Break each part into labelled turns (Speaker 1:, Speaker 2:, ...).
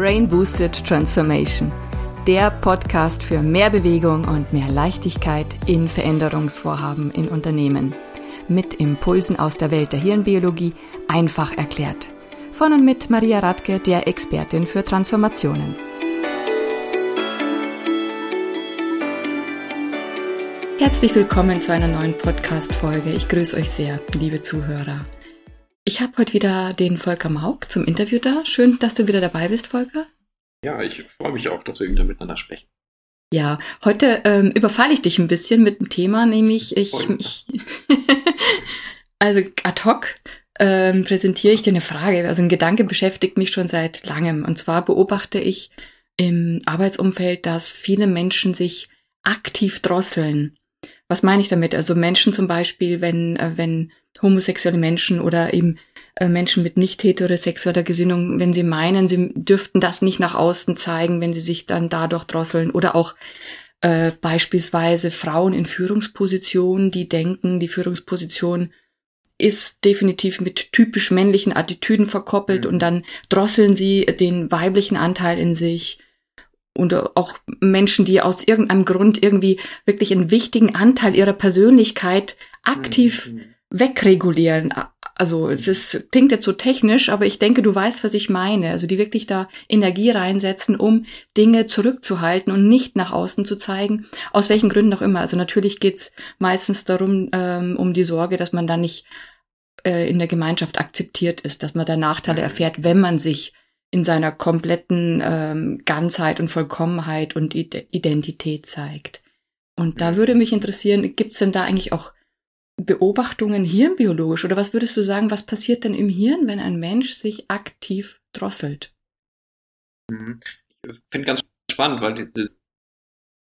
Speaker 1: Brain Boosted Transformation, der Podcast für mehr Bewegung und mehr Leichtigkeit in Veränderungsvorhaben in Unternehmen. Mit Impulsen aus der Welt der Hirnbiologie einfach erklärt. Von und mit Maria Radke, der Expertin für Transformationen. Herzlich willkommen zu einer neuen Podcast-Folge. Ich grüße euch sehr, liebe Zuhörer. Ich habe heute wieder den Volker Mauk zum Interview da. Schön, dass du wieder dabei bist, Volker.
Speaker 2: Ja, ich freue mich auch, dass wir wieder miteinander sprechen.
Speaker 1: Ja, heute ähm, überfalle ich dich ein bisschen mit dem Thema, nämlich ich, ich also ad hoc ähm, präsentiere ich dir eine Frage. Also ein Gedanke beschäftigt mich schon seit langem. Und zwar beobachte ich im Arbeitsumfeld, dass viele Menschen sich aktiv drosseln. Was meine ich damit? Also Menschen zum Beispiel, wenn, äh, wenn homosexuelle Menschen oder eben äh, Menschen mit nicht heterosexueller Gesinnung, wenn sie meinen, sie dürften das nicht nach außen zeigen, wenn sie sich dann dadurch drosseln oder auch äh, beispielsweise Frauen in Führungspositionen, die denken, die Führungsposition ist definitiv mit typisch männlichen Attitüden verkoppelt mhm. und dann drosseln sie den weiblichen Anteil in sich und auch Menschen, die aus irgendeinem Grund irgendwie wirklich einen wichtigen Anteil ihrer Persönlichkeit aktiv mhm. wegregulieren. Also es ist, klingt jetzt so technisch, aber ich denke, du weißt, was ich meine. Also die wirklich da Energie reinsetzen, um Dinge zurückzuhalten und nicht nach außen zu zeigen, aus welchen Gründen auch immer. Also natürlich geht's meistens darum, ähm, um die Sorge, dass man da nicht äh, in der Gemeinschaft akzeptiert ist, dass man da Nachteile mhm. erfährt, wenn man sich in seiner kompletten ähm, Ganzheit und Vollkommenheit und Identität zeigt. Und da würde mich interessieren, gibt es denn da eigentlich auch Beobachtungen hirnbiologisch oder was würdest du sagen, was passiert denn im Hirn, wenn ein Mensch sich aktiv drosselt?
Speaker 2: Mhm. Ich finde ganz spannend, weil diese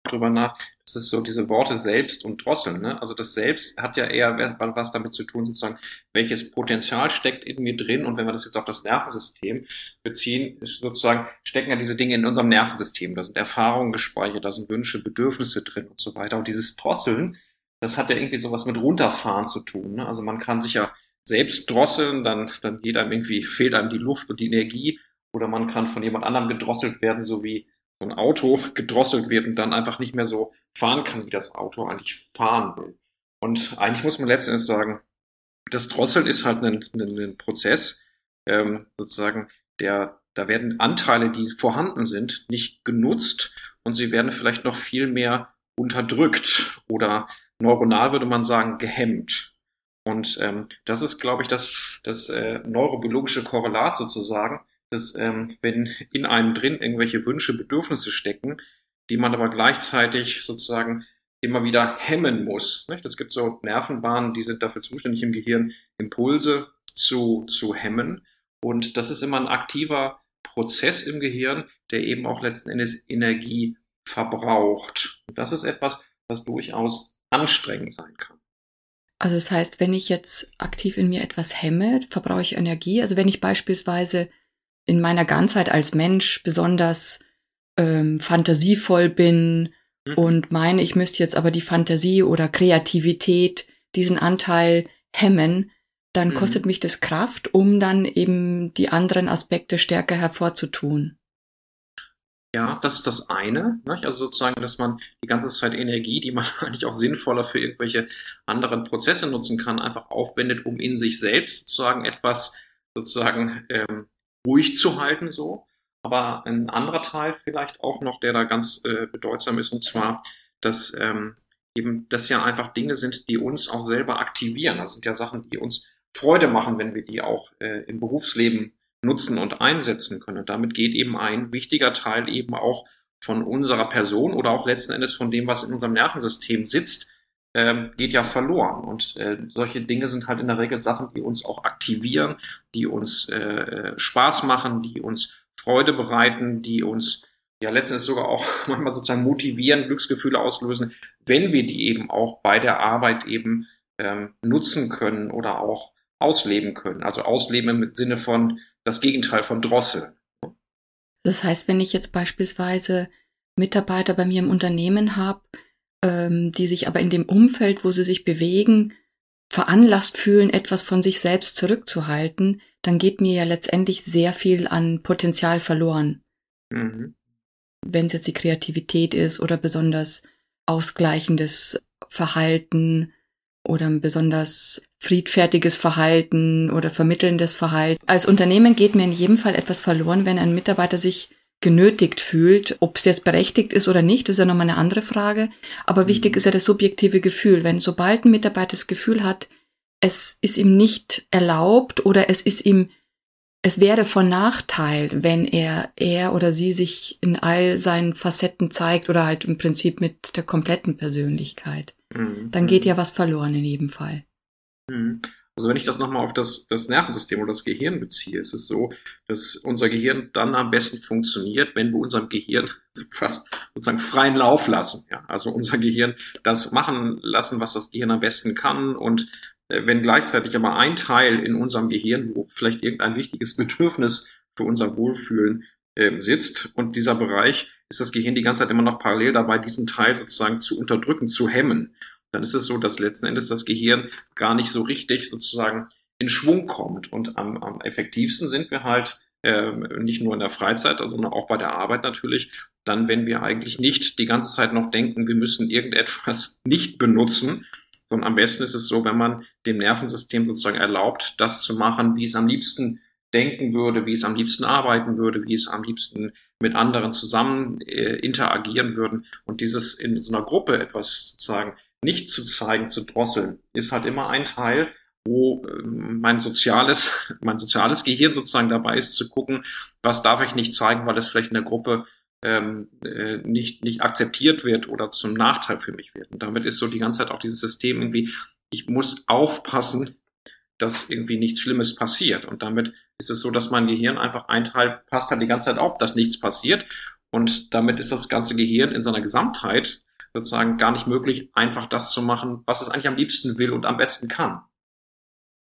Speaker 2: drüber nach, das ist so diese Worte selbst und drosseln. Ne? Also das Selbst hat ja eher was damit zu tun, sozusagen, welches Potenzial steckt in mir drin. Und wenn wir das jetzt auf das Nervensystem beziehen, sozusagen, stecken ja diese Dinge in unserem Nervensystem. Da sind Erfahrungen gespeichert, da sind Wünsche, Bedürfnisse drin und so weiter. Und dieses Drosseln, das hat ja irgendwie sowas mit runterfahren zu tun. Ne? Also man kann sich ja selbst drosseln, dann, dann geht einem irgendwie, fehlt einem die Luft und die Energie. Oder man kann von jemand anderem gedrosselt werden, so wie so ein Auto gedrosselt wird und dann einfach nicht mehr so fahren kann, wie das Auto eigentlich fahren will. Und eigentlich muss man letztendlich sagen, das Drosseln ist halt ein, ein, ein Prozess, ähm, sozusagen, der, da werden Anteile, die vorhanden sind, nicht genutzt und sie werden vielleicht noch viel mehr unterdrückt oder neuronal würde man sagen gehemmt. Und ähm, das ist, glaube ich, das, das äh, neurobiologische Korrelat sozusagen dass ähm, wenn in einem drin irgendwelche Wünsche, Bedürfnisse stecken, die man aber gleichzeitig sozusagen immer wieder hemmen muss. Es gibt so Nervenbahnen, die sind dafür zuständig im Gehirn, Impulse zu, zu hemmen. Und das ist immer ein aktiver Prozess im Gehirn, der eben auch letzten Endes Energie verbraucht. Und das ist etwas, was durchaus anstrengend sein kann.
Speaker 1: Also das heißt, wenn ich jetzt aktiv in mir etwas hemme, verbrauche ich Energie. Also wenn ich beispielsweise in meiner Ganzheit als Mensch besonders ähm, fantasievoll bin mhm. und meine, ich müsste jetzt aber die Fantasie oder Kreativität, diesen Anteil hemmen, dann mhm. kostet mich das Kraft, um dann eben die anderen Aspekte stärker hervorzutun.
Speaker 2: Ja, das ist das eine. Ne? Also sozusagen, dass man die ganze Zeit Energie, die man eigentlich auch sinnvoller für irgendwelche anderen Prozesse nutzen kann, einfach aufwendet, um in sich selbst sozusagen etwas sozusagen ähm, ruhig zu halten so. Aber ein anderer Teil vielleicht auch noch, der da ganz äh, bedeutsam ist, und zwar, dass ähm, eben das ja einfach Dinge sind, die uns auch selber aktivieren. Das sind ja Sachen, die uns Freude machen, wenn wir die auch äh, im Berufsleben nutzen und einsetzen können. Und damit geht eben ein wichtiger Teil eben auch von unserer Person oder auch letzten Endes von dem, was in unserem Nervensystem sitzt, ähm, geht ja verloren. Und äh, solche Dinge sind halt in der Regel Sachen, die uns auch aktivieren, die uns äh, Spaß machen, die uns Freude bereiten, die uns ja letztendlich sogar auch manchmal sozusagen motivieren, Glücksgefühle auslösen, wenn wir die eben auch bei der Arbeit eben ähm, nutzen können oder auch ausleben können. Also ausleben im Sinne von das Gegenteil von Drosseln.
Speaker 1: Das heißt, wenn ich jetzt beispielsweise Mitarbeiter bei mir im Unternehmen habe, ähm, die sich aber in dem Umfeld, wo sie sich bewegen, veranlasst fühlen, etwas von sich selbst zurückzuhalten, dann geht mir ja letztendlich sehr viel an Potenzial verloren. Mhm. Wenn es jetzt die Kreativität ist oder besonders ausgleichendes Verhalten oder ein besonders friedfertiges Verhalten oder vermittelndes Verhalten. Als Unternehmen geht mir in jedem Fall etwas verloren, wenn ein Mitarbeiter sich genötigt fühlt. Ob es jetzt berechtigt ist oder nicht, ist ja nochmal eine andere Frage. Aber wichtig mhm. ist ja das subjektive Gefühl. Wenn sobald ein Mitarbeiter das Gefühl hat, es ist ihm nicht erlaubt oder es ist ihm, es wäre von Nachteil, wenn er, er oder sie sich in all seinen Facetten zeigt oder halt im Prinzip mit der kompletten Persönlichkeit. Mhm. Dann geht ja was verloren in jedem Fall.
Speaker 2: Mhm. Also wenn ich das nochmal auf das, das Nervensystem oder das Gehirn beziehe, ist es so, dass unser Gehirn dann am besten funktioniert, wenn wir unserem Gehirn fast sozusagen freien Lauf lassen. Ja, also unser Gehirn das machen lassen, was das Gehirn am besten kann und äh, wenn gleichzeitig aber ein Teil in unserem Gehirn, wo vielleicht irgendein wichtiges Bedürfnis für unser Wohlfühlen äh, sitzt und dieser Bereich ist das Gehirn die ganze Zeit immer noch parallel dabei, diesen Teil sozusagen zu unterdrücken, zu hemmen. Dann ist es so, dass letzten Endes das Gehirn gar nicht so richtig sozusagen in Schwung kommt. Und am, am effektivsten sind wir halt äh, nicht nur in der Freizeit, sondern auch bei der Arbeit natürlich, dann, wenn wir eigentlich nicht die ganze Zeit noch denken, wir müssen irgendetwas nicht benutzen, sondern am besten ist es so, wenn man dem Nervensystem sozusagen erlaubt, das zu machen, wie es am liebsten denken würde, wie es am liebsten arbeiten würde, wie es am liebsten mit anderen zusammen äh, interagieren würden und dieses in so einer Gruppe etwas sozusagen nicht zu zeigen, zu drosseln, ist halt immer ein Teil, wo äh, mein soziales, mein soziales Gehirn sozusagen dabei ist zu gucken, was darf ich nicht zeigen, weil es vielleicht in der Gruppe ähm, äh, nicht, nicht akzeptiert wird oder zum Nachteil für mich wird. Und damit ist so die ganze Zeit auch dieses System irgendwie, ich muss aufpassen, dass irgendwie nichts Schlimmes passiert. Und damit ist es so, dass mein Gehirn einfach ein Teil passt halt die ganze Zeit auf, dass nichts passiert. Und damit ist das ganze Gehirn in seiner Gesamtheit sozusagen gar nicht möglich, einfach das zu machen, was es eigentlich am liebsten will und am besten kann.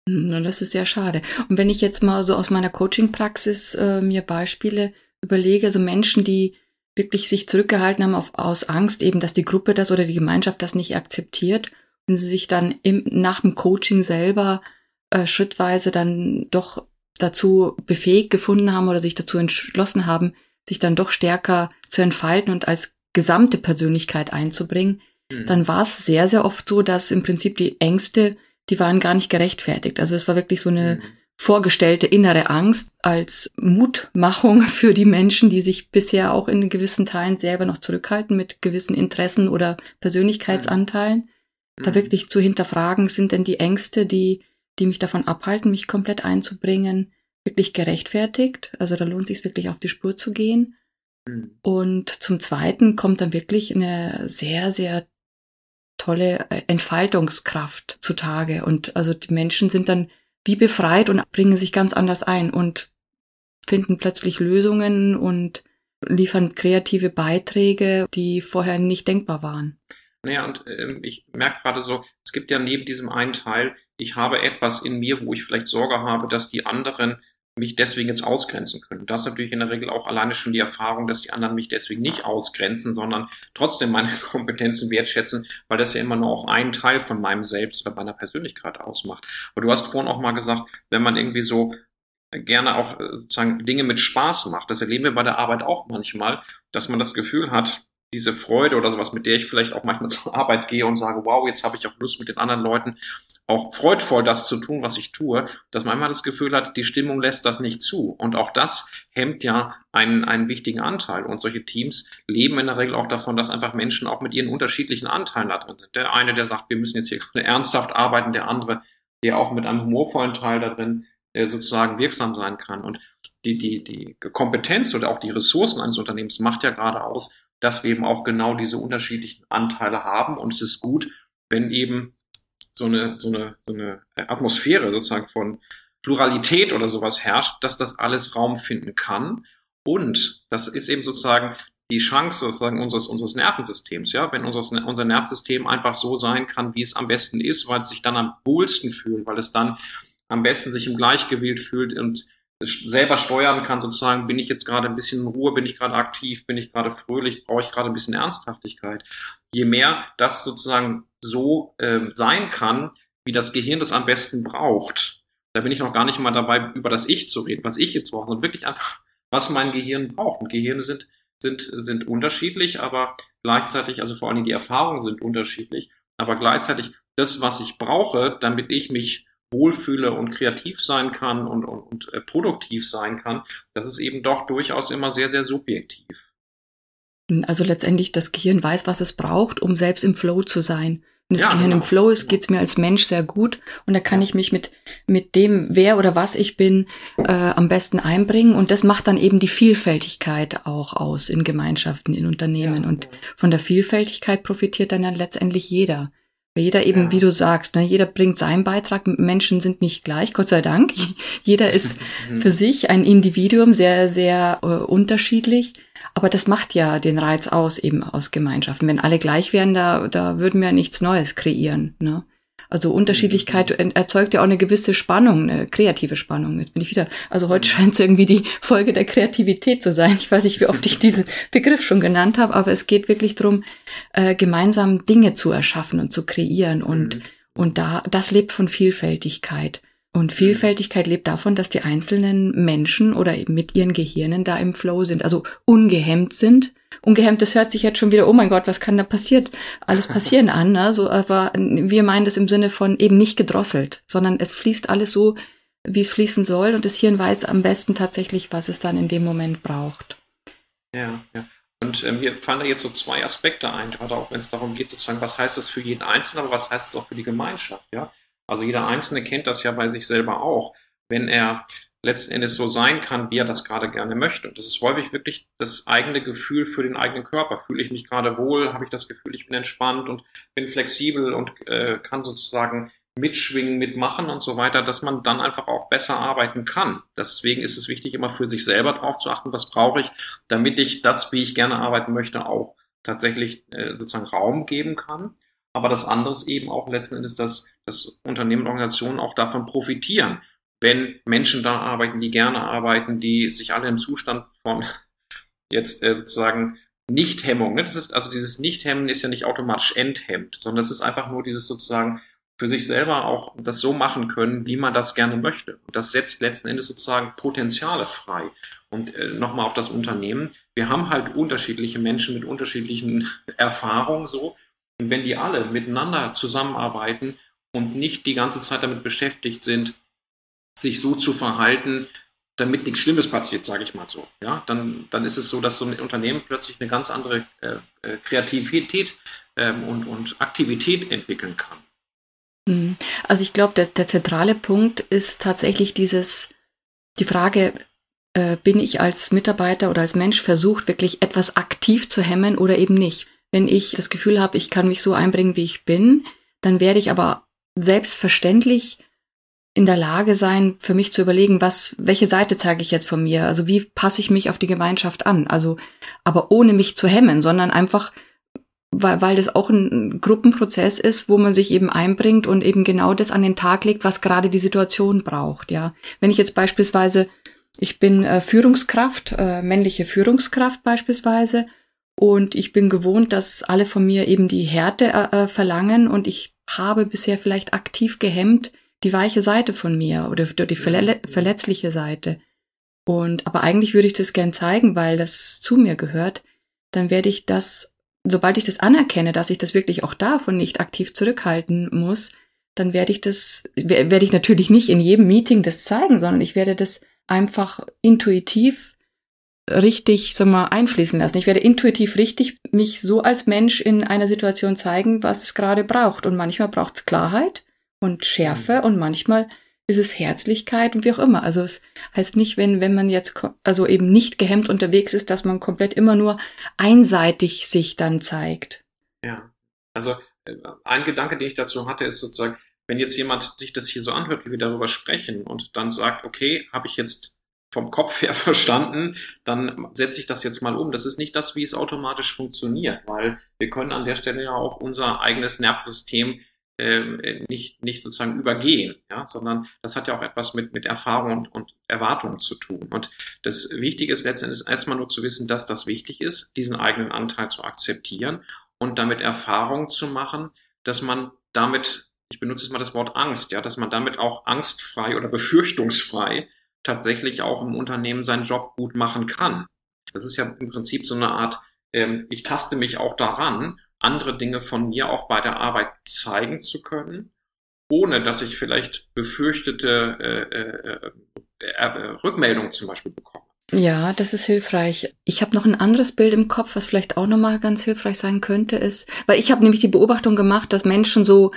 Speaker 1: Hm, das ist sehr schade. Und wenn ich jetzt mal so aus meiner Coaching-Praxis äh, mir Beispiele überlege, so Menschen, die wirklich sich zurückgehalten haben auf, aus Angst, eben, dass die Gruppe das oder die Gemeinschaft das nicht akzeptiert und sie sich dann im, nach dem Coaching selber äh, schrittweise dann doch dazu befähigt gefunden haben oder sich dazu entschlossen haben, sich dann doch stärker zu entfalten und als gesamte Persönlichkeit einzubringen, mhm. dann war es sehr, sehr oft so, dass im Prinzip die Ängste, die waren gar nicht gerechtfertigt. Also es war wirklich so eine mhm vorgestellte innere Angst als Mutmachung für die Menschen, die sich bisher auch in gewissen Teilen selber noch zurückhalten mit gewissen Interessen oder Persönlichkeitsanteilen. Mhm. Da wirklich zu hinterfragen, sind denn die Ängste, die, die mich davon abhalten, mich komplett einzubringen, wirklich gerechtfertigt? Also da lohnt sich wirklich auf die Spur zu gehen. Mhm. Und zum Zweiten kommt dann wirklich eine sehr, sehr tolle äh, Entfaltungskraft zutage. Und also die Menschen sind dann wie befreit und bringen sich ganz anders ein und finden plötzlich Lösungen und liefern kreative Beiträge, die vorher nicht denkbar waren.
Speaker 2: Naja, und äh, ich merke gerade so, es gibt ja neben diesem einen Teil, ich habe etwas in mir, wo ich vielleicht Sorge habe, dass die anderen mich deswegen jetzt ausgrenzen können. Das ist natürlich in der Regel auch alleine schon die Erfahrung, dass die anderen mich deswegen nicht ausgrenzen, sondern trotzdem meine Kompetenzen wertschätzen, weil das ja immer nur auch einen Teil von meinem Selbst oder meiner Persönlichkeit ausmacht. Aber du hast vorhin auch mal gesagt, wenn man irgendwie so gerne auch äh, sozusagen Dinge mit Spaß macht, das erleben wir bei der Arbeit auch manchmal, dass man das Gefühl hat, diese Freude oder sowas, mit der ich vielleicht auch manchmal zur Arbeit gehe und sage, wow, jetzt habe ich auch Lust mit den anderen Leuten auch freudvoll das zu tun, was ich tue, dass man immer das Gefühl hat, die Stimmung lässt das nicht zu. Und auch das hemmt ja einen, einen wichtigen Anteil. Und solche Teams leben in der Regel auch davon, dass einfach Menschen auch mit ihren unterschiedlichen Anteilen da drin sind. Der eine, der sagt, wir müssen jetzt hier ernsthaft arbeiten, der andere, der auch mit einem humorvollen Teil da drin äh, sozusagen wirksam sein kann. Und die, die, die Kompetenz oder auch die Ressourcen eines Unternehmens macht ja gerade aus, dass wir eben auch genau diese unterschiedlichen Anteile haben. Und es ist gut, wenn eben so eine, so eine, so eine Atmosphäre sozusagen von Pluralität oder sowas herrscht, dass das alles Raum finden kann. Und das ist eben sozusagen die Chance sozusagen unseres, unseres Nervensystems, ja, wenn unseres, unser Nervensystem einfach so sein kann, wie es am besten ist, weil es sich dann am wohlsten fühlt, weil es dann am besten sich im Gleichgewicht fühlt und selber steuern kann, sozusagen, bin ich jetzt gerade ein bisschen in Ruhe, bin ich gerade aktiv, bin ich gerade fröhlich, brauche ich gerade ein bisschen Ernsthaftigkeit. Je mehr das sozusagen so äh, sein kann, wie das Gehirn das am besten braucht, da bin ich noch gar nicht mal dabei, über das Ich zu reden, was ich jetzt brauche, sondern wirklich einfach, was mein Gehirn braucht. Und Gehirne sind, sind, sind unterschiedlich, aber gleichzeitig, also vor allem die Erfahrungen sind unterschiedlich, aber gleichzeitig das, was ich brauche, damit ich mich wohlfühle und kreativ sein kann und, und, und äh, produktiv sein kann, das ist eben doch durchaus immer sehr, sehr subjektiv.
Speaker 1: Also letztendlich das Gehirn weiß, was es braucht, um selbst im Flow zu sein. Wenn das ja, Gehirn genau. im Flow ist, geht's mir als Mensch sehr gut und da kann ich mich mit, mit dem, wer oder was ich bin, äh, am besten einbringen und das macht dann eben die Vielfältigkeit auch aus in Gemeinschaften, in Unternehmen ja. und von der Vielfältigkeit profitiert dann ja letztendlich jeder. Weil jeder eben, ja. wie du sagst, ne, jeder bringt seinen Beitrag. Menschen sind nicht gleich, Gott sei Dank. jeder ist für sich ein Individuum, sehr, sehr äh, unterschiedlich. Aber das macht ja den Reiz aus, eben aus Gemeinschaften. Wenn alle gleich wären, da, da würden wir nichts Neues kreieren. Ne? Also Unterschiedlichkeit mhm. erzeugt ja auch eine gewisse Spannung, eine kreative Spannung. Jetzt bin ich wieder, also heute scheint es irgendwie die Folge der Kreativität zu sein. Ich weiß nicht, wie oft ich diesen Begriff schon genannt habe, aber es geht wirklich darum, äh, gemeinsam Dinge zu erschaffen und zu kreieren. Und, mhm. und da, das lebt von Vielfältigkeit. Und Vielfältigkeit lebt davon, dass die einzelnen Menschen oder mit ihren Gehirnen da im Flow sind, also ungehemmt sind. Ungehemmt, das hört sich jetzt schon wieder, oh mein Gott, was kann da passiert? Alles passieren an, ne? so, aber wir meinen das im Sinne von eben nicht gedrosselt, sondern es fließt alles so, wie es fließen soll und das Hirn weiß am besten tatsächlich, was es dann in dem Moment braucht.
Speaker 2: Ja, ja. Und ähm, mir fallen da jetzt so zwei Aspekte ein, gerade auch wenn es darum geht, sozusagen, was heißt das für jeden Einzelnen, aber was heißt es auch für die Gemeinschaft, ja? Also jeder Einzelne kennt das ja bei sich selber auch, wenn er letzten Endes so sein kann, wie er das gerade gerne möchte. Und das ist häufig wirklich das eigene Gefühl für den eigenen Körper. Fühle ich mich gerade wohl? Habe ich das Gefühl, ich bin entspannt und bin flexibel und äh, kann sozusagen mitschwingen, mitmachen und so weiter, dass man dann einfach auch besser arbeiten kann. Deswegen ist es wichtig, immer für sich selber drauf zu achten, was brauche ich, damit ich das, wie ich gerne arbeiten möchte, auch tatsächlich äh, sozusagen Raum geben kann aber das andere ist eben auch letzten Endes, dass, dass Unternehmen und Organisationen auch davon profitieren, wenn Menschen da arbeiten, die gerne arbeiten, die sich alle im Zustand von jetzt äh, sozusagen Nichthemmung, ne? das ist also dieses Nichthemmen ist ja nicht automatisch enthemmt, sondern das ist einfach nur dieses sozusagen für sich selber auch das so machen können, wie man das gerne möchte. Und das setzt letzten Endes sozusagen Potenziale frei. Und äh, nochmal auf das Unternehmen. Wir haben halt unterschiedliche Menschen mit unterschiedlichen Erfahrungen so. Wenn die alle miteinander zusammenarbeiten und nicht die ganze Zeit damit beschäftigt sind, sich so zu verhalten, damit nichts Schlimmes passiert, sage ich mal so. Ja, dann, dann ist es so, dass so ein Unternehmen plötzlich eine ganz andere äh, äh Kreativität ähm, und, und Aktivität entwickeln kann.
Speaker 1: Mhm. Also ich glaube, der, der zentrale Punkt ist tatsächlich dieses, die Frage, äh, bin ich als Mitarbeiter oder als Mensch versucht, wirklich etwas aktiv zu hemmen oder eben nicht? Wenn ich das Gefühl habe, ich kann mich so einbringen, wie ich bin, dann werde ich aber selbstverständlich in der Lage sein, für mich zu überlegen, was, welche Seite zeige ich jetzt von mir? Also wie passe ich mich auf die Gemeinschaft an? Also, aber ohne mich zu hemmen, sondern einfach, weil, weil das auch ein Gruppenprozess ist, wo man sich eben einbringt und eben genau das an den Tag legt, was gerade die Situation braucht, ja. Wenn ich jetzt beispielsweise, ich bin äh, Führungskraft, äh, männliche Führungskraft beispielsweise, und ich bin gewohnt, dass alle von mir eben die Härte äh, äh, verlangen und ich habe bisher vielleicht aktiv gehemmt die weiche Seite von mir oder die verle verletzliche Seite. Und aber eigentlich würde ich das gern zeigen, weil das zu mir gehört. Dann werde ich das, sobald ich das anerkenne, dass ich das wirklich auch darf und nicht aktiv zurückhalten muss, dann werde ich das, werde ich natürlich nicht in jedem Meeting das zeigen, sondern ich werde das einfach intuitiv richtig, sag mal, einfließen lassen. Ich werde intuitiv richtig mich so als Mensch in einer Situation zeigen, was es gerade braucht. Und manchmal braucht es Klarheit und Schärfe mhm. und manchmal ist es Herzlichkeit und wie auch immer. Also es heißt nicht, wenn, wenn man jetzt also eben nicht gehemmt unterwegs ist, dass man komplett immer nur einseitig sich dann zeigt.
Speaker 2: Ja, also äh, ein Gedanke, den ich dazu hatte, ist sozusagen, wenn jetzt jemand sich das hier so anhört, wie wir darüber sprechen und dann sagt, okay, habe ich jetzt vom Kopf her verstanden, dann setze ich das jetzt mal um. Das ist nicht das, wie es automatisch funktioniert, weil wir können an der Stelle ja auch unser eigenes Nervensystem äh, nicht, nicht sozusagen übergehen, ja, sondern das hat ja auch etwas mit, mit Erfahrung und, und Erwartungen zu tun. Und das Wichtige ist letztendlich erstmal nur zu wissen, dass das wichtig ist, diesen eigenen Anteil zu akzeptieren und damit Erfahrung zu machen, dass man damit, ich benutze jetzt mal das Wort Angst, ja, dass man damit auch angstfrei oder befürchtungsfrei tatsächlich auch im Unternehmen seinen Job gut machen kann. Das ist ja im Prinzip so eine Art, ähm, ich taste mich auch daran, andere Dinge von mir auch bei der Arbeit zeigen zu können, ohne dass ich vielleicht befürchtete äh, äh, äh, äh Rückmeldungen zum Beispiel bekomme.
Speaker 1: Ja, das ist hilfreich. Ich habe noch ein anderes Bild im Kopf, was vielleicht auch nochmal ganz hilfreich sein könnte, ist, weil ich habe nämlich die Beobachtung gemacht, dass Menschen so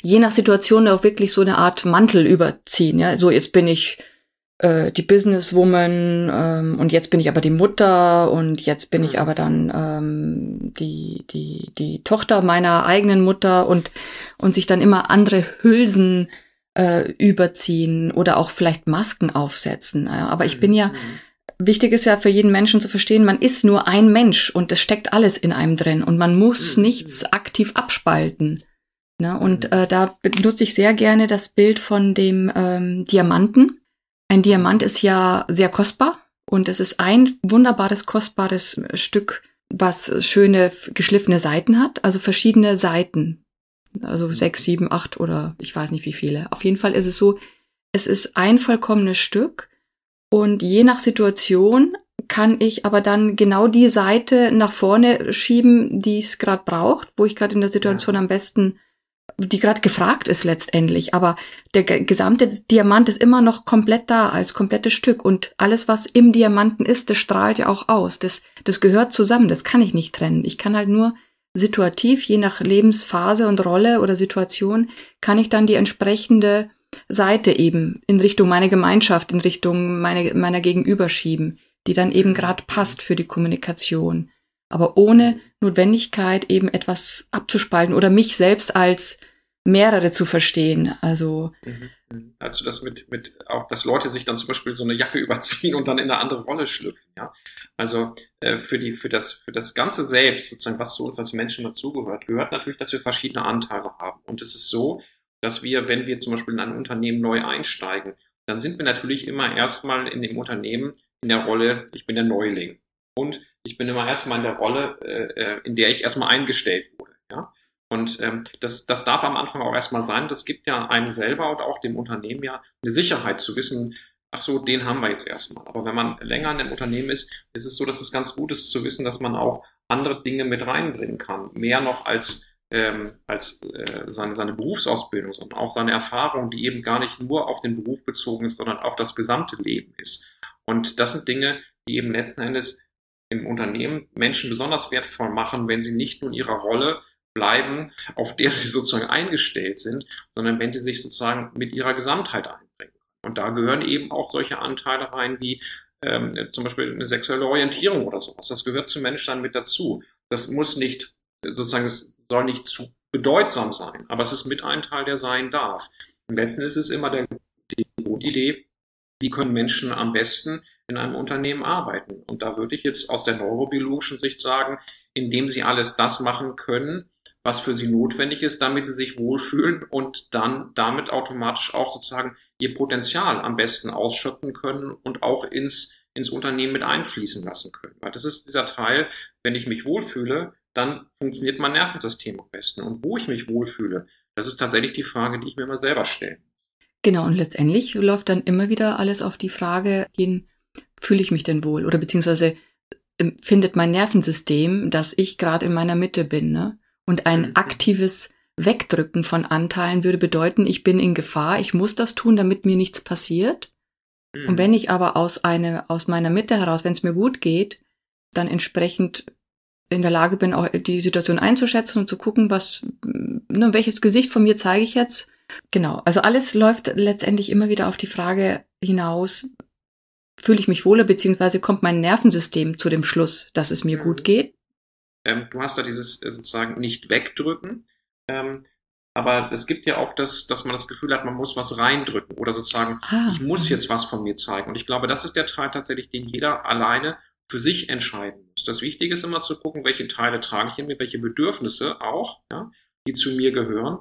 Speaker 1: je nach Situation auch wirklich so eine Art Mantel überziehen. Ja, so jetzt bin ich äh, die Businesswoman ähm, und jetzt bin ich aber die Mutter und jetzt bin ich mhm. aber dann ähm, die die die Tochter meiner eigenen Mutter und und sich dann immer andere Hülsen äh, überziehen oder auch vielleicht Masken aufsetzen. Aber ich bin ja mhm wichtig ist ja für jeden Menschen zu verstehen, man ist nur ein Mensch und es steckt alles in einem drin und man muss mhm. nichts aktiv abspalten. Ne? Und äh, da benutze ich sehr gerne das Bild von dem ähm, Diamanten. Ein Diamant ist ja sehr kostbar und es ist ein wunderbares, kostbares Stück, was schöne geschliffene Seiten hat, also verschiedene Seiten. Also sechs, sieben, acht oder ich weiß nicht wie viele. Auf jeden Fall ist es so, es ist ein vollkommenes Stück und je nach Situation kann ich aber dann genau die Seite nach vorne schieben, die es gerade braucht, wo ich gerade in der Situation ja. am besten, die gerade gefragt ist letztendlich. Aber der gesamte Diamant ist immer noch komplett da als komplettes Stück und alles, was im Diamanten ist, das strahlt ja auch aus. Das, das gehört zusammen. Das kann ich nicht trennen. Ich kann halt nur situativ, je nach Lebensphase und Rolle oder Situation, kann ich dann die entsprechende Seite eben in Richtung meiner Gemeinschaft, in Richtung meine, meiner Gegenüber schieben, die dann eben gerade passt für die Kommunikation. Aber ohne Notwendigkeit eben etwas abzuspalten oder mich selbst als mehrere zu verstehen. Also
Speaker 2: mhm, mhm. also das mit mit auch, dass Leute sich dann zum Beispiel so eine Jacke überziehen und dann in eine andere Rolle schlüpfen. Ja, also äh, für die für das für das ganze Selbst sozusagen, was zu uns als Menschen dazugehört, gehört natürlich, dass wir verschiedene Anteile haben. Und es ist so, dass wir, wenn wir zum Beispiel in ein Unternehmen neu einsteigen, dann sind wir natürlich immer erstmal in dem Unternehmen in der Rolle, ich bin der Neuling. Und ich bin immer erstmal in der Rolle, äh, äh, in der ich erstmal eingestellt wurde. Ja? Und ähm, das, das darf am Anfang auch erstmal sein. Das gibt ja einem selber und auch dem Unternehmen ja eine Sicherheit zu wissen, ach so, den haben wir jetzt erstmal. Aber wenn man länger in dem Unternehmen ist, ist es so, dass es ganz gut ist zu wissen, dass man auch andere Dinge mit reinbringen kann. Mehr noch als ähm, als äh, seine, seine Berufsausbildung, sondern auch seine Erfahrung, die eben gar nicht nur auf den Beruf bezogen ist, sondern auf das gesamte Leben ist. Und das sind Dinge, die eben letzten Endes im Unternehmen Menschen besonders wertvoll machen, wenn sie nicht nur in ihrer Rolle bleiben, auf der sie sozusagen eingestellt sind, sondern wenn sie sich sozusagen mit ihrer Gesamtheit einbringen. Und da gehören eben auch solche Anteile rein wie ähm, zum Beispiel eine sexuelle Orientierung oder sowas. Das gehört zum Menschsein mit dazu. Das muss nicht sozusagen, soll nicht zu bedeutsam sein, aber es ist mit ein Teil, der sein darf. Im letzten ist es immer der, die Grundidee, wie können Menschen am besten in einem Unternehmen arbeiten. Und da würde ich jetzt aus der neurobiologischen Sicht sagen, indem sie alles das machen können, was für sie notwendig ist, damit sie sich wohlfühlen und dann damit automatisch auch sozusagen ihr Potenzial am besten ausschöpfen können und auch ins, ins Unternehmen mit einfließen lassen können. Weil das ist dieser Teil, wenn ich mich wohlfühle, dann funktioniert mein Nervensystem am besten. Und wo ich mich wohlfühle, das ist tatsächlich die Frage, die ich mir immer selber stelle.
Speaker 1: Genau, und letztendlich läuft dann immer wieder alles auf die Frage hin, fühle ich mich denn wohl? Oder beziehungsweise findet mein Nervensystem, dass ich gerade in meiner Mitte bin. Ne? Und ein mhm. aktives Wegdrücken von Anteilen würde bedeuten, ich bin in Gefahr, ich muss das tun, damit mir nichts passiert. Mhm. Und wenn ich aber aus, eine, aus meiner Mitte heraus, wenn es mir gut geht, dann entsprechend in der Lage bin, auch die Situation einzuschätzen und zu gucken, was, ne, welches Gesicht von mir zeige ich jetzt. Genau. Also alles läuft letztendlich immer wieder auf die Frage hinaus, fühle ich mich wohler, beziehungsweise kommt mein Nervensystem zu dem Schluss, dass es mir mhm. gut geht?
Speaker 2: Ähm, du hast da dieses äh, sozusagen nicht wegdrücken. Ähm, aber es gibt ja auch das, dass man das Gefühl hat, man muss was reindrücken oder sozusagen, ah, ich muss jetzt was von mir zeigen. Und ich glaube, das ist der Teil tatsächlich, den jeder alleine für sich entscheiden muss. Das Wichtige ist immer zu gucken, welche Teile trage ich in mir, welche Bedürfnisse auch, ja, die zu mir gehören.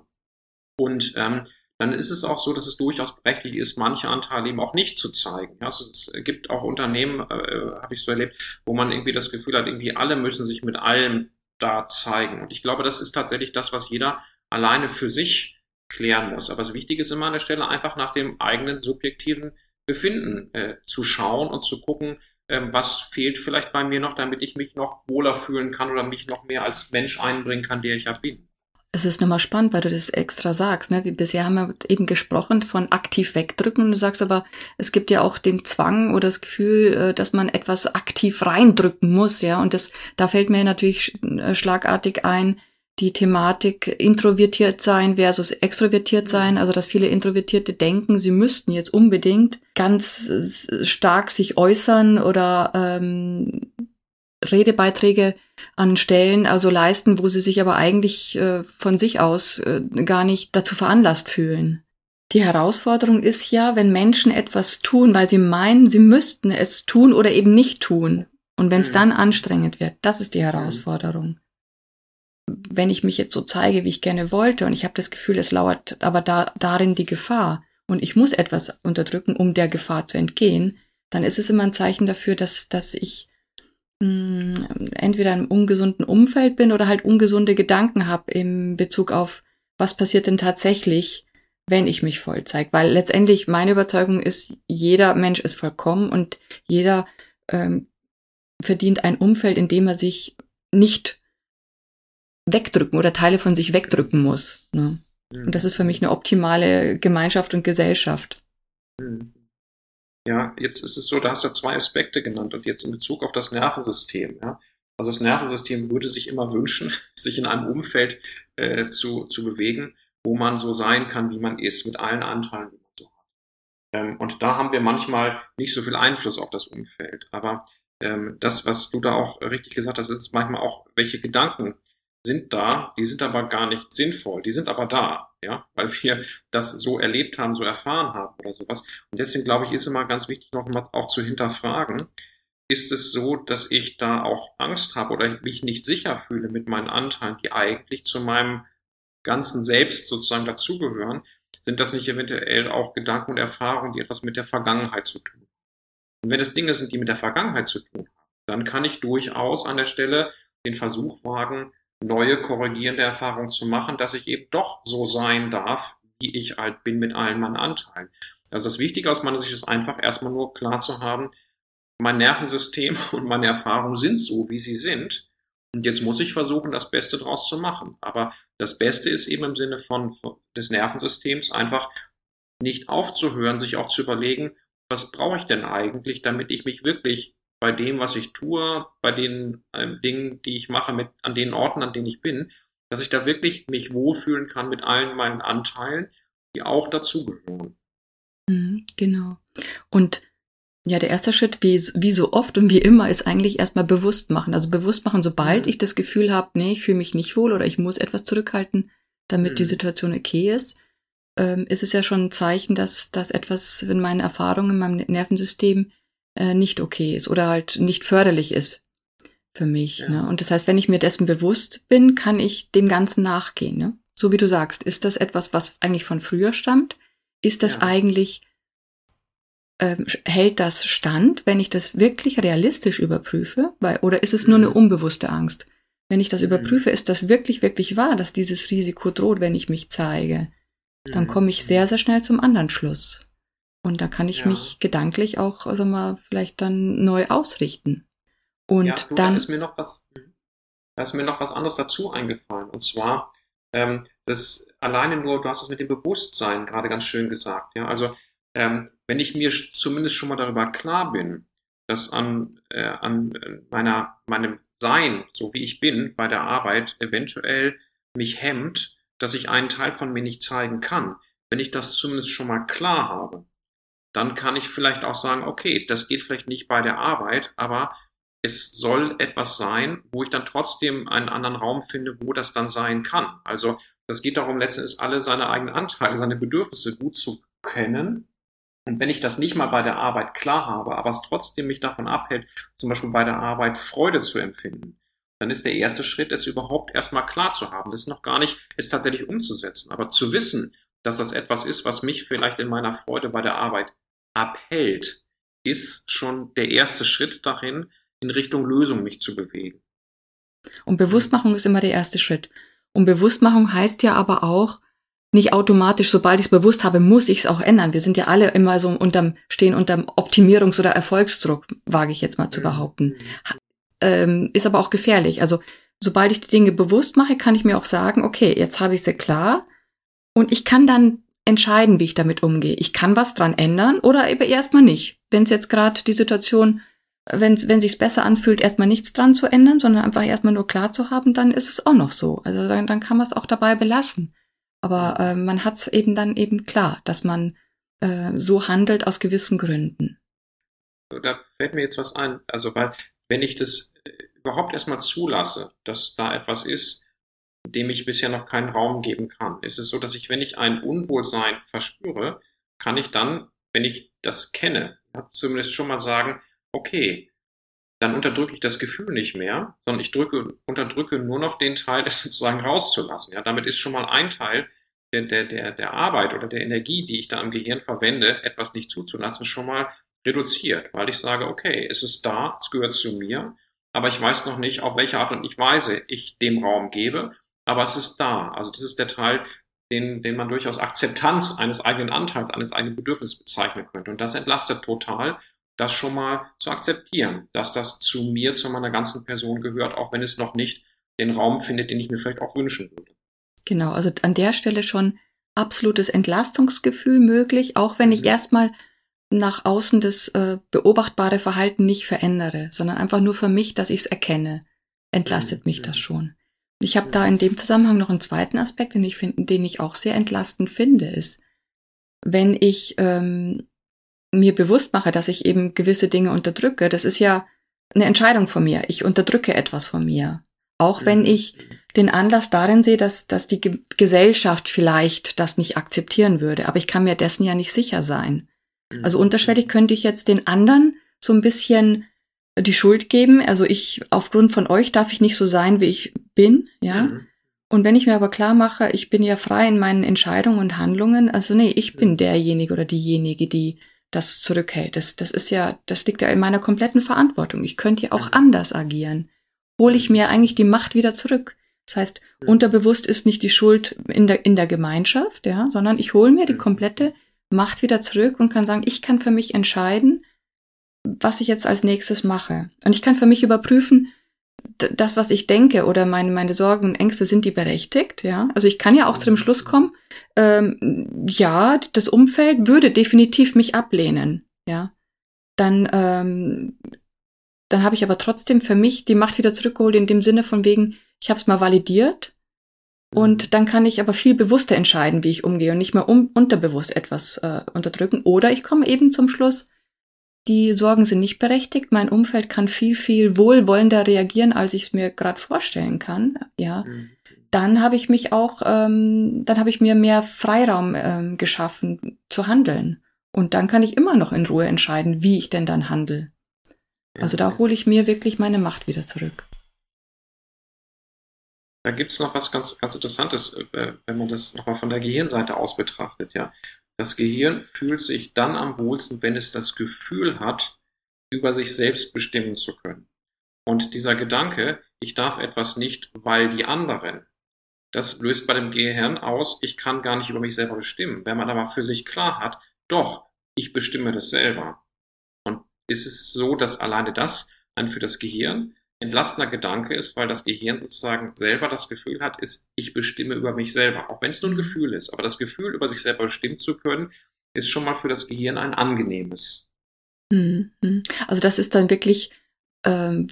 Speaker 2: Und ähm, dann ist es auch so, dass es durchaus berechtigt ist, manche Anteile eben auch nicht zu zeigen. Also es gibt auch Unternehmen, äh, habe ich so erlebt, wo man irgendwie das Gefühl hat, irgendwie alle müssen sich mit allem da zeigen. Und ich glaube, das ist tatsächlich das, was jeder alleine für sich klären muss. Aber das Wichtige ist immer an der Stelle einfach nach dem eigenen subjektiven Befinden äh, zu schauen und zu gucken, ähm, was fehlt vielleicht bei mir noch, damit ich mich noch wohler fühlen kann oder mich noch mehr als Mensch einbringen kann, der ich ja bin.
Speaker 1: Es ist nochmal spannend, weil du das extra sagst. Ne? Wie bisher haben wir eben gesprochen von aktiv wegdrücken. Und du sagst aber, es gibt ja auch den Zwang oder das Gefühl, äh, dass man etwas aktiv reindrücken muss. Ja, und das, da fällt mir natürlich äh, schlagartig ein, die Thematik introvertiert sein versus extrovertiert sein, also dass viele Introvertierte denken, sie müssten jetzt unbedingt ganz stark sich äußern oder ähm, Redebeiträge an Stellen also leisten, wo sie sich aber eigentlich äh, von sich aus äh, gar nicht dazu veranlasst fühlen. Die Herausforderung ist ja, wenn Menschen etwas tun, weil sie meinen, sie müssten es tun oder eben nicht tun. Und wenn es mhm. dann anstrengend wird, das ist die mhm. Herausforderung wenn ich mich jetzt so zeige, wie ich gerne wollte, und ich habe das Gefühl, es lauert aber da, darin die Gefahr und ich muss etwas unterdrücken, um der Gefahr zu entgehen, dann ist es immer ein Zeichen dafür, dass, dass ich mh, hm, entweder in einem ungesunden Umfeld bin oder halt ungesunde Gedanken habe im Bezug auf, was passiert denn tatsächlich, wenn ich mich voll zeige. Weil letztendlich meine Überzeugung ist, jeder Mensch ist vollkommen und jeder ähm, verdient ein Umfeld, in dem er sich nicht wegdrücken oder Teile von sich wegdrücken muss. Ne? Mhm. Und das ist für mich eine optimale Gemeinschaft und Gesellschaft.
Speaker 2: Mhm. Ja, jetzt ist es so, da hast du zwei Aspekte genannt und jetzt in Bezug auf das Nervensystem. Ja? Also das Nervensystem würde sich immer wünschen, sich in einem Umfeld äh, zu, zu bewegen, wo man so sein kann, wie man ist, mit allen Anteilen, die man so hat. Ähm, und da haben wir manchmal nicht so viel Einfluss auf das Umfeld. Aber ähm, das, was du da auch richtig gesagt hast, ist manchmal auch, welche Gedanken sind da, die sind aber gar nicht sinnvoll, die sind aber da, ja, weil wir das so erlebt haben, so erfahren haben oder sowas. Und deswegen glaube ich, ist immer ganz wichtig, noch mal auch zu hinterfragen, ist es so, dass ich da auch Angst habe oder mich nicht sicher fühle mit meinen Anteilen, die eigentlich zu meinem ganzen Selbst sozusagen dazugehören? Sind das nicht eventuell auch Gedanken und Erfahrungen, die etwas mit der Vergangenheit zu tun haben? Und wenn es Dinge sind, die mit der Vergangenheit zu tun haben, dann kann ich durchaus an der Stelle den Versuch wagen, neue korrigierende Erfahrungen zu machen, dass ich eben doch so sein darf, wie ich halt bin mit allen meinen Anteilen. Also das Wichtige aus meiner Sicht ist einfach erstmal nur klar zu haben, mein Nervensystem und meine Erfahrungen sind so, wie sie sind. Und jetzt muss ich versuchen, das Beste draus zu machen. Aber das Beste ist eben im Sinne von, von des Nervensystems einfach nicht aufzuhören, sich auch zu überlegen, was brauche ich denn eigentlich, damit ich mich wirklich bei dem, was ich tue, bei den äh, Dingen, die ich mache, mit, an den Orten, an denen ich bin, dass ich da wirklich mich wohlfühlen kann mit allen meinen Anteilen, die auch dazugehören.
Speaker 1: Mhm, genau. Und ja, der erste Schritt, wie, wie so oft und wie immer, ist eigentlich erstmal bewusst machen. Also bewusst machen, sobald mhm. ich das Gefühl habe, nee, ich fühle mich nicht wohl oder ich muss etwas zurückhalten, damit mhm. die Situation okay ist, ähm, ist es ja schon ein Zeichen, dass, dass etwas in meinen Erfahrungen, in meinem Nervensystem äh, nicht okay ist oder halt nicht förderlich ist für mich. Ja. Ne? Und das heißt, wenn ich mir dessen bewusst bin, kann ich dem Ganzen nachgehen. Ne? So wie du sagst, ist das etwas, was eigentlich von früher stammt? Ist das ja. eigentlich, ähm, hält das stand, wenn ich das wirklich realistisch überprüfe? Weil, oder ist es nur eine mhm. unbewusste Angst? Wenn ich das mhm. überprüfe, ist das wirklich, wirklich wahr, dass dieses Risiko droht, wenn ich mich zeige? Dann mhm. komme ich sehr, sehr schnell zum anderen Schluss. Und da kann ich ja. mich gedanklich auch, also mal, vielleicht dann neu ausrichten. Und ja, du, dann
Speaker 2: da ist mir noch was, da ist mir noch was anderes dazu eingefallen. Und zwar, ähm, das alleine nur, du hast es mit dem Bewusstsein gerade ganz schön gesagt. Ja, also ähm, wenn ich mir zumindest schon mal darüber klar bin, dass an, äh, an meiner, meinem Sein, so wie ich bin, bei der Arbeit eventuell mich hemmt, dass ich einen Teil von mir nicht zeigen kann. Wenn ich das zumindest schon mal klar habe, dann kann ich vielleicht auch sagen, okay, das geht vielleicht nicht bei der Arbeit, aber es soll etwas sein, wo ich dann trotzdem einen anderen Raum finde, wo das dann sein kann. Also das geht darum, letztendlich alle seine eigenen Anteile, seine Bedürfnisse gut zu kennen. Und wenn ich das nicht mal bei der Arbeit klar habe, aber es trotzdem mich davon abhält, zum Beispiel bei der Arbeit Freude zu empfinden, dann ist der erste Schritt, es überhaupt erstmal klar zu haben. Das ist noch gar nicht, es tatsächlich umzusetzen, aber zu wissen, dass das etwas ist, was mich vielleicht in meiner Freude bei der Arbeit abhält, ist schon der erste Schritt dahin, in Richtung Lösung mich zu bewegen.
Speaker 1: Und Bewusstmachung ist immer der erste Schritt. Und Bewusstmachung heißt ja aber auch, nicht automatisch, sobald ich es bewusst habe, muss ich es auch ändern. Wir sind ja alle immer so unterm, stehen unterm Optimierungs- oder Erfolgsdruck, wage ich jetzt mal zu behaupten. Ähm, ist aber auch gefährlich. Also sobald ich die Dinge bewusst mache, kann ich mir auch sagen, okay, jetzt habe ich sie klar und ich kann dann entscheiden, wie ich damit umgehe. Ich kann was dran ändern oder eben erstmal nicht. Wenn es jetzt gerade die Situation, wenn wenn sich's besser anfühlt, erstmal nichts dran zu ändern, sondern einfach erstmal nur klar zu haben, dann ist es auch noch so. Also dann, dann kann man es auch dabei belassen. Aber äh, man hat es eben dann eben klar, dass man äh, so handelt aus gewissen Gründen.
Speaker 2: Da fällt mir jetzt was ein. Also weil wenn ich das äh, überhaupt erstmal zulasse, dass da etwas ist, dem ich bisher noch keinen Raum geben kann. Ist es so, dass ich, wenn ich ein Unwohlsein verspüre, kann ich dann, wenn ich das kenne, zumindest schon mal sagen, okay, dann unterdrücke ich das Gefühl nicht mehr, sondern ich drücke, unterdrücke nur noch den Teil, es sozusagen rauszulassen. Ja, damit ist schon mal ein Teil der, der, der, der Arbeit oder der Energie, die ich da im Gehirn verwende, etwas nicht zuzulassen, schon mal reduziert, weil ich sage, okay, es ist da, es gehört zu mir, aber ich weiß noch nicht, auf welche Art und Weise ich dem Raum gebe aber es ist da. Also das ist der Teil, den, den man durchaus Akzeptanz eines eigenen Anteils, eines eigenen Bedürfnisses bezeichnen könnte. Und das entlastet total, das schon mal zu akzeptieren, dass das zu mir, zu meiner ganzen Person gehört, auch wenn es noch nicht den Raum findet, den ich mir vielleicht auch wünschen würde.
Speaker 1: Genau, also an der Stelle schon absolutes Entlastungsgefühl möglich, auch wenn ich mhm. erstmal nach außen das äh, beobachtbare Verhalten nicht verändere, sondern einfach nur für mich, dass ich es erkenne, entlastet mich das mhm. schon. Ich habe da in dem Zusammenhang noch einen zweiten Aspekt, den ich finde, den ich auch sehr entlastend finde, ist, wenn ich ähm, mir bewusst mache, dass ich eben gewisse Dinge unterdrücke, das ist ja eine Entscheidung von mir. Ich unterdrücke etwas von mir. Auch wenn mhm. ich den Anlass darin sehe, dass, dass die Ge Gesellschaft vielleicht das nicht akzeptieren würde. Aber ich kann mir dessen ja nicht sicher sein. Also mhm. unterschwellig könnte ich jetzt den anderen so ein bisschen die Schuld geben. Also ich, aufgrund von euch darf ich nicht so sein, wie ich bin, ja. Mhm. Und wenn ich mir aber klar mache, ich bin ja frei in meinen Entscheidungen und Handlungen, also nee, ich bin mhm. derjenige oder diejenige, die das zurückhält. Das, das ist ja, das liegt ja in meiner kompletten Verantwortung. Ich könnte ja auch mhm. anders agieren. Hole ich mir eigentlich die Macht wieder zurück. Das heißt, mhm. unterbewusst ist nicht die Schuld in der, in der Gemeinschaft, ja, sondern ich hole mir die komplette Macht wieder zurück und kann sagen, ich kann für mich entscheiden, was ich jetzt als nächstes mache. Und ich kann für mich überprüfen, das, was ich denke oder meine, meine Sorgen und Ängste, sind die berechtigt? Ja, also ich kann ja auch zu dem Schluss kommen, ähm, ja, das Umfeld würde definitiv mich ablehnen. Ja, dann, ähm, dann habe ich aber trotzdem für mich die Macht wieder zurückgeholt in dem Sinne von wegen, ich habe es mal validiert und mhm. dann kann ich aber viel bewusster entscheiden, wie ich umgehe und nicht mehr um, unterbewusst etwas äh, unterdrücken. Oder ich komme eben zum Schluss, die Sorgen sind nicht berechtigt. Mein Umfeld kann viel, viel wohlwollender reagieren, als ich es mir gerade vorstellen kann. Ja. Mhm. Dann habe ich mich auch, ähm, dann habe ich mir mehr Freiraum ähm, geschaffen zu handeln. Und dann kann ich immer noch in Ruhe entscheiden, wie ich denn dann handle. Also da hole ich mir wirklich meine Macht wieder zurück.
Speaker 2: Da gibt es noch was ganz, ganz Interessantes, äh, wenn man das nochmal von der Gehirnseite aus betrachtet, ja. Das Gehirn fühlt sich dann am wohlsten, wenn es das Gefühl hat, über sich selbst bestimmen zu können. Und dieser Gedanke, ich darf etwas nicht, weil die anderen, das löst bei dem Gehirn aus, ich kann gar nicht über mich selber bestimmen. Wenn man aber für sich klar hat, doch, ich bestimme das selber. Und ist es so, dass alleine das ein für das Gehirn entlastender Gedanke ist, weil das Gehirn sozusagen selber das Gefühl hat, ist, ich bestimme über mich selber. Auch wenn es nur ein Gefühl ist. Aber das Gefühl, über sich selber bestimmen zu können, ist schon mal für das Gehirn ein angenehmes.
Speaker 1: Mhm. Also das ist dann wirklich ähm,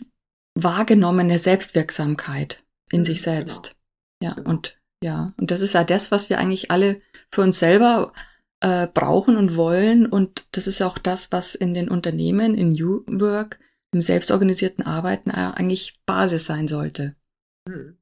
Speaker 1: wahrgenommene Selbstwirksamkeit in sich selbst. Genau. Ja, genau. und ja, und das ist ja das, was wir eigentlich alle für uns selber äh, brauchen und wollen. Und das ist auch das, was in den Unternehmen, in New Work, im selbstorganisierten Arbeiten eigentlich Basis sein sollte. Hm.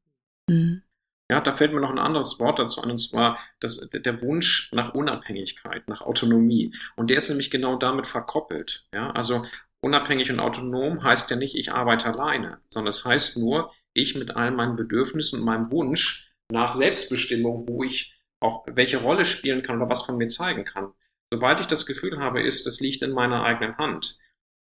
Speaker 2: Hm. Ja, da fällt mir noch ein anderes Wort dazu an, und zwar das, der Wunsch nach Unabhängigkeit, nach Autonomie. Und der ist nämlich genau damit verkoppelt. Ja, also unabhängig und autonom heißt ja nicht, ich arbeite alleine, sondern es heißt nur, ich mit all meinen Bedürfnissen und meinem Wunsch nach Selbstbestimmung, wo ich auch welche Rolle spielen kann oder was von mir zeigen kann. Sobald ich das Gefühl habe, ist, das liegt in meiner eigenen Hand,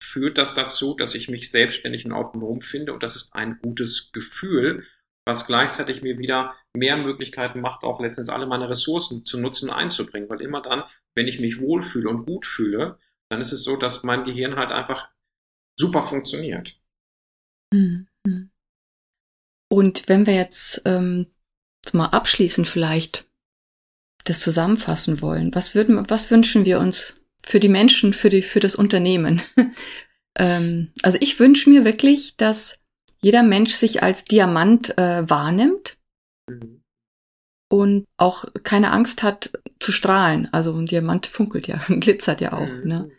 Speaker 2: führt das dazu, dass ich mich selbstständig und autonom finde und das ist ein gutes Gefühl was gleichzeitig mir wieder mehr Möglichkeiten macht, auch letztendlich alle meine Ressourcen zu nutzen und einzubringen. Weil immer dann, wenn ich mich wohlfühle und gut fühle, dann ist es so, dass mein Gehirn halt einfach super funktioniert.
Speaker 1: Mhm. Und wenn wir jetzt ähm, mal abschließend vielleicht das zusammenfassen wollen, was würden, was wünschen wir uns für die Menschen, für die, für das Unternehmen? ähm, also ich wünsche mir wirklich, dass jeder Mensch sich als Diamant äh, wahrnimmt mhm. und auch keine Angst hat zu strahlen. Also ein Diamant funkelt ja, glitzert ja auch, mhm. ne?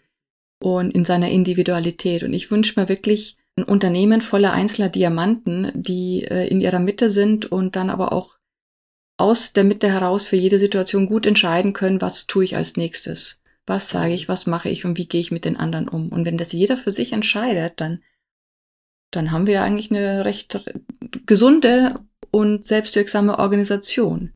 Speaker 1: Und in seiner Individualität. Und ich wünsche mir wirklich ein Unternehmen voller einzelner Diamanten, die äh, in ihrer Mitte sind und dann aber auch aus der Mitte heraus für jede Situation gut entscheiden können, was tue ich als nächstes. Was sage ich, was mache ich und wie gehe ich mit den anderen um? Und wenn das jeder für sich entscheidet, dann, dann haben wir eigentlich eine recht gesunde und selbstwirksame Organisation.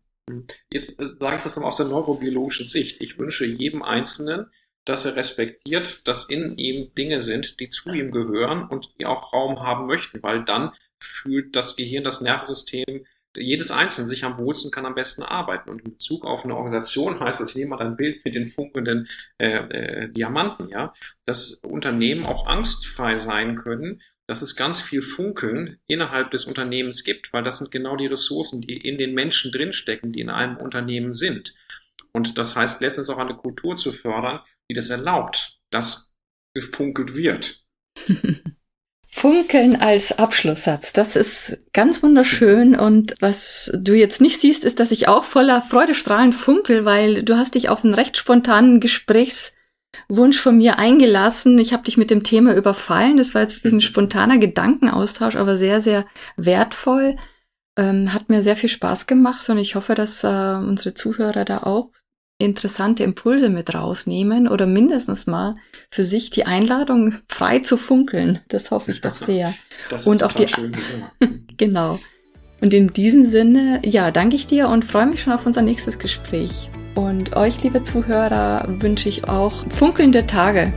Speaker 2: Jetzt äh, sage ich das dann aus der neurobiologischen Sicht. Ich wünsche jedem Einzelnen, dass er respektiert, dass in ihm Dinge sind, die zu ihm gehören und die auch Raum haben möchten, weil dann fühlt das Gehirn, das Nervensystem, jedes Einzelne sich am wohlsten kann am besten arbeiten. Und in Bezug auf eine Organisation heißt das, ich nehme mal ein Bild mit den funkelnden äh, äh, Diamanten, ja, dass Unternehmen auch angstfrei sein können, dass es ganz viel Funkeln innerhalb des Unternehmens gibt, weil das sind genau die Ressourcen, die in den Menschen drinstecken, die in einem Unternehmen sind. Und das heißt letztens auch eine Kultur zu fördern, die das erlaubt, dass gefunkelt wird.
Speaker 1: Funkeln als Abschlusssatz, das ist ganz wunderschön und was du jetzt nicht siehst, ist, dass ich auch voller Freudestrahlen funkel, weil du hast dich auf einen recht spontanen Gesprächswunsch von mir eingelassen. Ich habe dich mit dem Thema überfallen. Das war jetzt wirklich ein spontaner Gedankenaustausch, aber sehr, sehr wertvoll. Ähm, hat mir sehr viel Spaß gemacht und ich hoffe, dass äh, unsere Zuhörer da auch interessante Impulse mit rausnehmen oder mindestens mal für sich die Einladung frei zu funkeln. Das hoffe ich doch sehr.
Speaker 2: Das ist und auch die schön
Speaker 1: genau. Und in diesem Sinne, ja, danke ich dir und freue mich schon auf unser nächstes Gespräch. Und euch, liebe Zuhörer, wünsche ich auch funkelnde Tage.